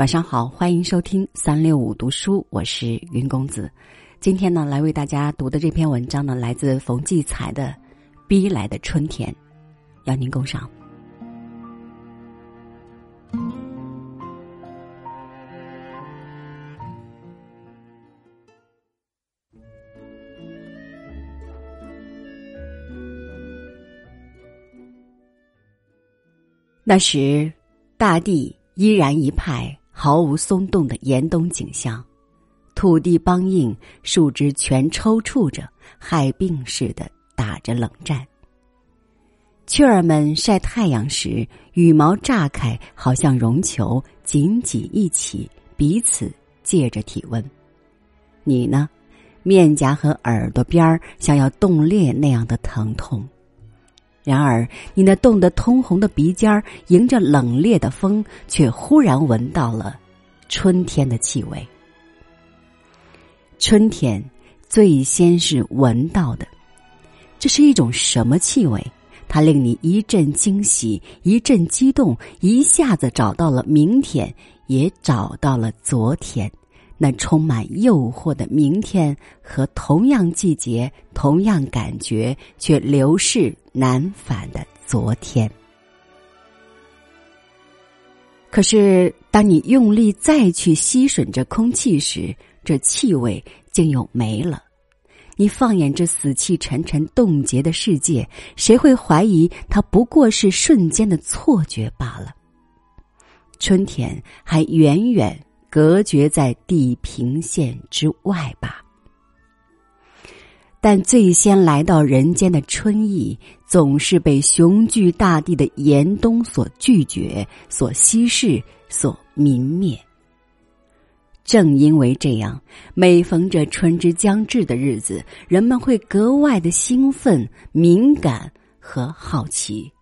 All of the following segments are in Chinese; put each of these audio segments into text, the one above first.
晚上好，欢迎收听三六五读书，我是云公子。今天呢，来为大家读的这篇文章呢，来自冯骥才的《逼来的春天》，邀您共赏。那时，大地依然一派。毫无松动的严冬景象，土地梆硬，树枝全抽搐着，害病似的打着冷战。雀儿们晒太阳时，羽毛炸开，好像绒球紧挤一起，彼此借着体温。你呢，面颊和耳朵边儿像要冻裂那样的疼痛。然而，你那冻得通红的鼻尖儿，迎着冷冽的风，却忽然闻到了春天的气味。春天最先是闻到的，这是一种什么气味？它令你一阵惊喜，一阵激动，一下子找到了明天，也找到了昨天。那充满诱惑的明天和同样季节、同样感觉却流逝难返的昨天。可是，当你用力再去吸吮着空气时，这气味竟又没了。你放眼这死气沉沉、冻结的世界，谁会怀疑它不过是瞬间的错觉罢了？春天还远远。隔绝在地平线之外吧。但最先来到人间的春意，总是被雄踞大地的严冬所拒绝、所稀释、所泯灭。正因为这样，每逢这春之将至的日子，人们会格外的兴奋、敏感和好奇。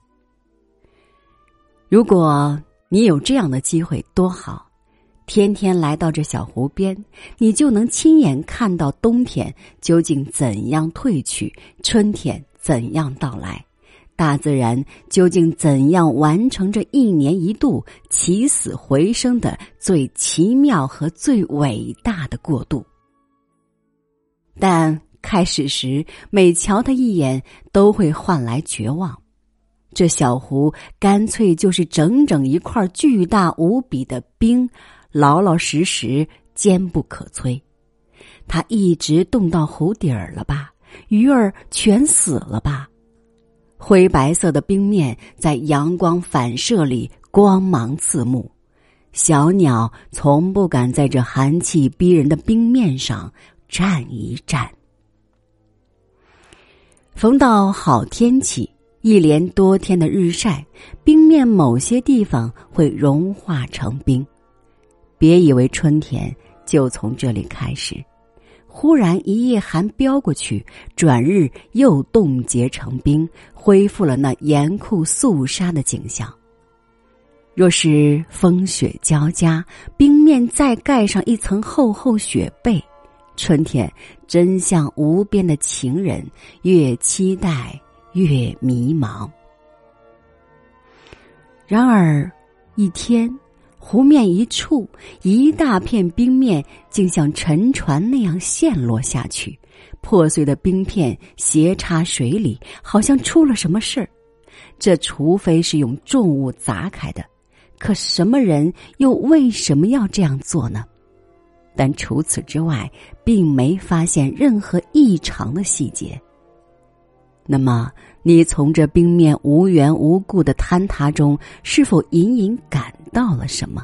如果你有这样的机会，多好！天天来到这小湖边，你就能亲眼看到冬天究竟怎样退去，春天怎样到来，大自然究竟怎样完成这一年一度起死回生的最奇妙和最伟大的过渡。但开始时，每瞧他一眼，都会换来绝望。这小湖干脆就是整整一块巨大无比的冰。老老实实，坚不可摧。它一直冻到湖底儿了吧？鱼儿全死了吧？灰白色的冰面在阳光反射里光芒刺目，小鸟从不敢在这寒气逼人的冰面上站一站。逢到好天气，一连多天的日晒，冰面某些地方会融化成冰。别以为春天就从这里开始，忽然一夜寒飙过去，转日又冻结成冰，恢复了那严酷肃杀的景象。若是风雪交加，冰面再盖上一层厚厚雪被，春天真像无边的情人，越期待越迷茫。然而，一天。湖面一处，一大片冰面竟像沉船那样陷落下去，破碎的冰片斜插水里，好像出了什么事儿。这除非是用重物砸开的，可什么人又为什么要这样做呢？但除此之外，并没发现任何异常的细节。那么，你从这冰面无缘无故的坍塌中，是否隐隐感？到了什么？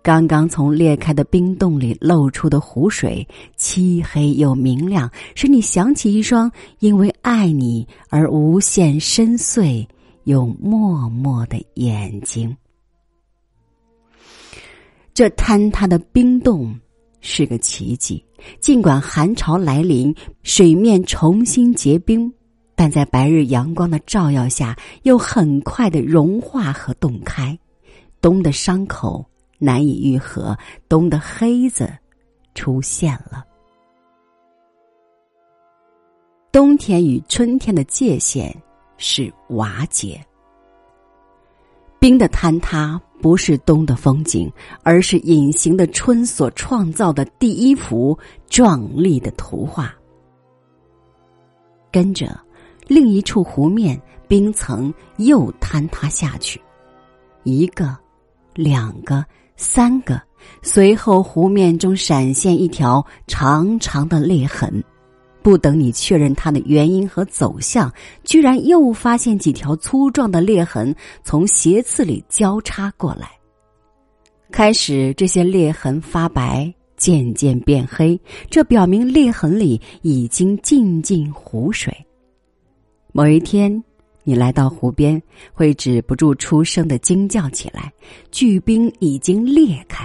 刚刚从裂开的冰洞里露出的湖水，漆黑又明亮，使你想起一双因为爱你而无限深邃又默默的眼睛。这坍塌的冰洞是个奇迹，尽管寒潮来临，水面重新结冰，但在白日阳光的照耀下，又很快的融化和冻开。冬的伤口难以愈合，冬的黑子出现了。冬天与春天的界限是瓦解。冰的坍塌不是冬的风景，而是隐形的春所创造的第一幅壮丽的图画。跟着，另一处湖面冰层又坍塌下去，一个，两个，三个，随后湖面中闪现一条长长的裂痕。不等你确认它的原因和走向，居然又发现几条粗壮的裂痕从斜刺里交叉过来。开始，这些裂痕发白，渐渐变黑，这表明裂痕里已经浸进湖水。某一天，你来到湖边，会止不住出声的惊叫起来：巨冰已经裂开。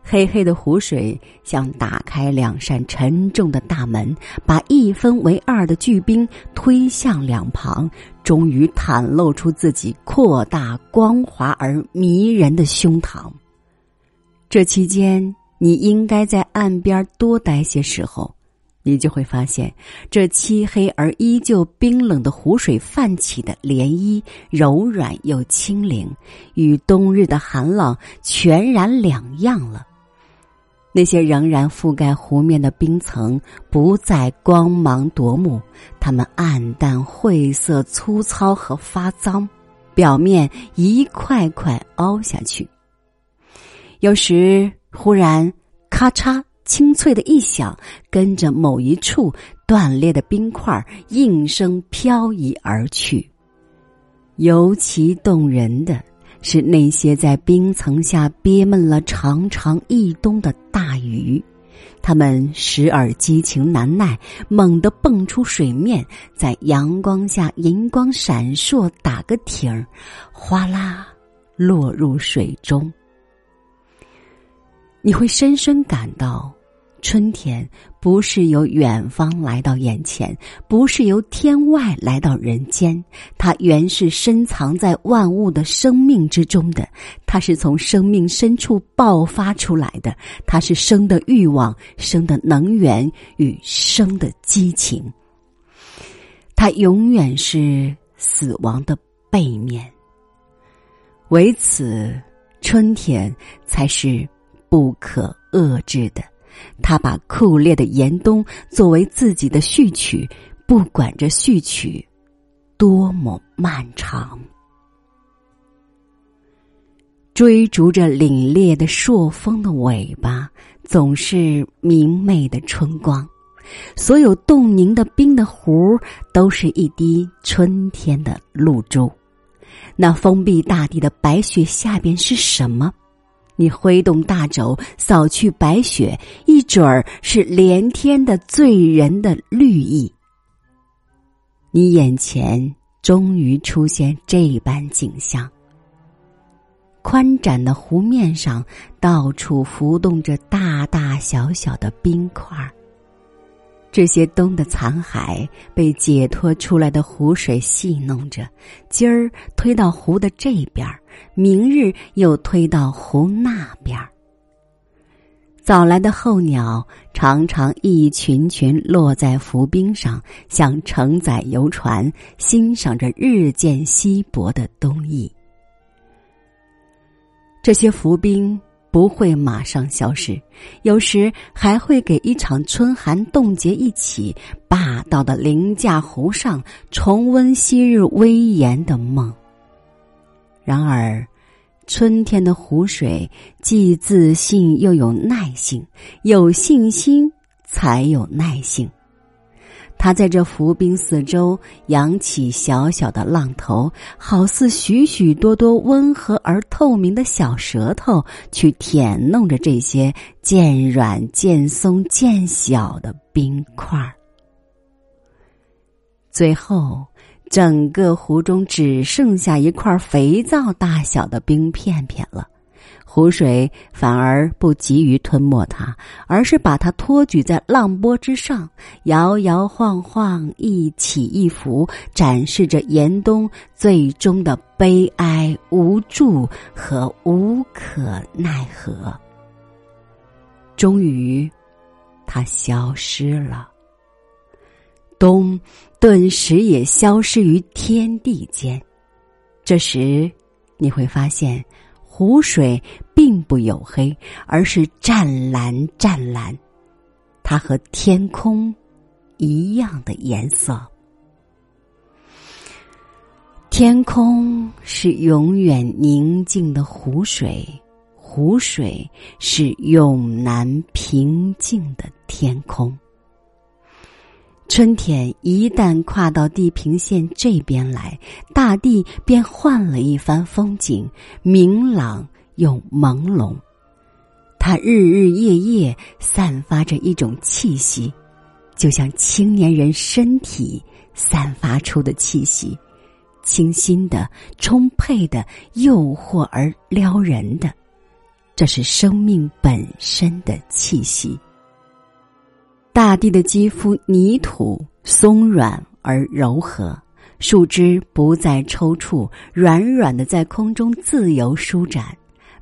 黑黑的湖水像打开两扇沉重的大门，把一分为二的巨冰推向两旁，终于袒露出自己扩大、光滑而迷人的胸膛。这期间，你应该在岸边多待些时候，你就会发现，这漆黑而依旧冰冷的湖水泛起的涟漪，柔软又轻灵，与冬日的寒冷全然两样了。那些仍然覆盖湖面的冰层不再光芒夺目，它们暗淡、晦涩、粗糙和发脏，表面一块块凹下去。有时忽然咔嚓清脆的一响，跟着某一处断裂的冰块应声飘移而去。尤其动人的。是那些在冰层下憋闷了长长一冬的大鱼，它们时而激情难耐，猛地蹦出水面，在阳光下银光闪烁，打个挺儿，哗啦落入水中。你会深深感到。春天不是由远方来到眼前，不是由天外来到人间，它原是深藏在万物的生命之中的，它是从生命深处爆发出来的，它是生的欲望、生的能源与生的激情。它永远是死亡的背面。为此，春天才是不可遏制的。他把酷烈的严冬作为自己的序曲，不管这序曲多么漫长。追逐着凛冽的朔风的尾巴，总是明媚的春光。所有冻凝的冰的湖，都是一滴春天的露珠。那封闭大地的白雪下边是什么？你挥动大肘，扫去白雪，一准儿是连天的醉人的绿意。你眼前终于出现这般景象：宽展的湖面上，到处浮动着大大小小的冰块儿。这些冬的残骸被解脱出来的湖水戏弄着，今儿推到湖的这边明日又推到湖那边早来的候鸟常常一群群落在浮冰上，像承载游船，欣赏着日渐稀薄的冬意。这些浮冰。不会马上消失，有时还会给一场春寒冻结一起，霸道的凌驾湖上，重温昔日威严的梦。然而，春天的湖水既自信又有耐性，有信心才有耐性。他在这浮冰四周扬起小小的浪头，好似许许多多温和而透明的小舌头，去舔弄着这些渐软、渐松、渐小的冰块儿。最后，整个湖中只剩下一块肥皂大小的冰片片了。湖水反而不急于吞没它，而是把它托举在浪波之上，摇摇晃晃，一起一伏，展示着严冬最终的悲哀、无助和无可奈何。终于，它消失了，冬顿时也消失于天地间。这时，你会发现。湖水并不黝黑，而是湛蓝湛蓝，它和天空一样的颜色。天空是永远宁静的湖水，湖水是永难平静的天空。春天一旦跨到地平线这边来，大地便换了一番风景，明朗又朦胧。它日日夜夜散发着一种气息，就像青年人身体散发出的气息。清新的、充沛的、诱惑而撩人的，这是生命本身的气息。大地的肌肤泥土松软而柔和，树枝不再抽搐，软软的在空中自由舒展。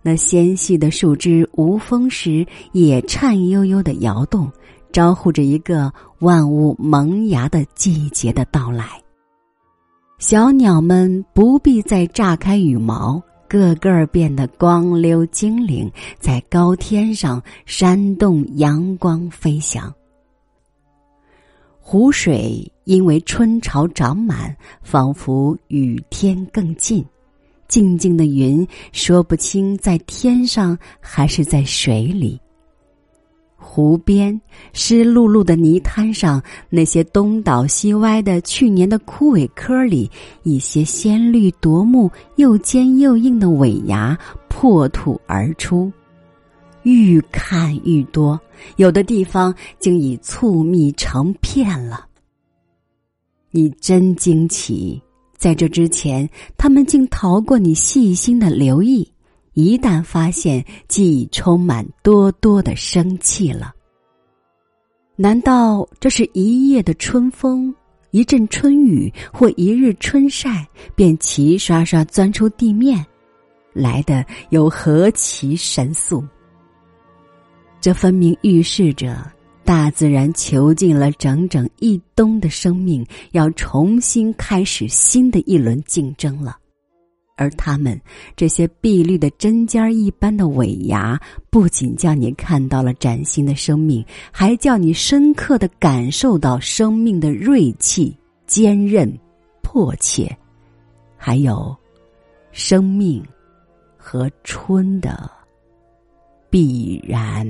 那纤细的树枝无风时也颤悠悠的摇动，招呼着一个万物萌芽的季节的到来。小鸟们不必再炸开羽毛，个个变得光溜精灵，在高天上扇动阳光飞翔。湖水因为春潮涨满，仿佛与天更近。静静的云说不清在天上还是在水里。湖边湿漉漉的泥滩上，那些东倒西歪的去年的枯萎棵里，一些鲜绿夺目、又尖又硬的尾芽破土而出，愈看愈多，有的地方竟已簇密成片了。你真惊奇，在这之前，他们竟逃过你细心的留意。一旦发现，即已充满多多的生气了。难道这是一夜的春风，一阵春雨，或一日春晒，便齐刷刷钻出地面，来的有何其神速？这分明预示着大自然囚禁了整整一冬的生命，要重新开始新的一轮竞争了。而他们这些碧绿的针尖一般的尾牙，不仅叫你看到了崭新的生命，还叫你深刻的感受到生命的锐气、坚韧、迫切，还有生命和春的必然。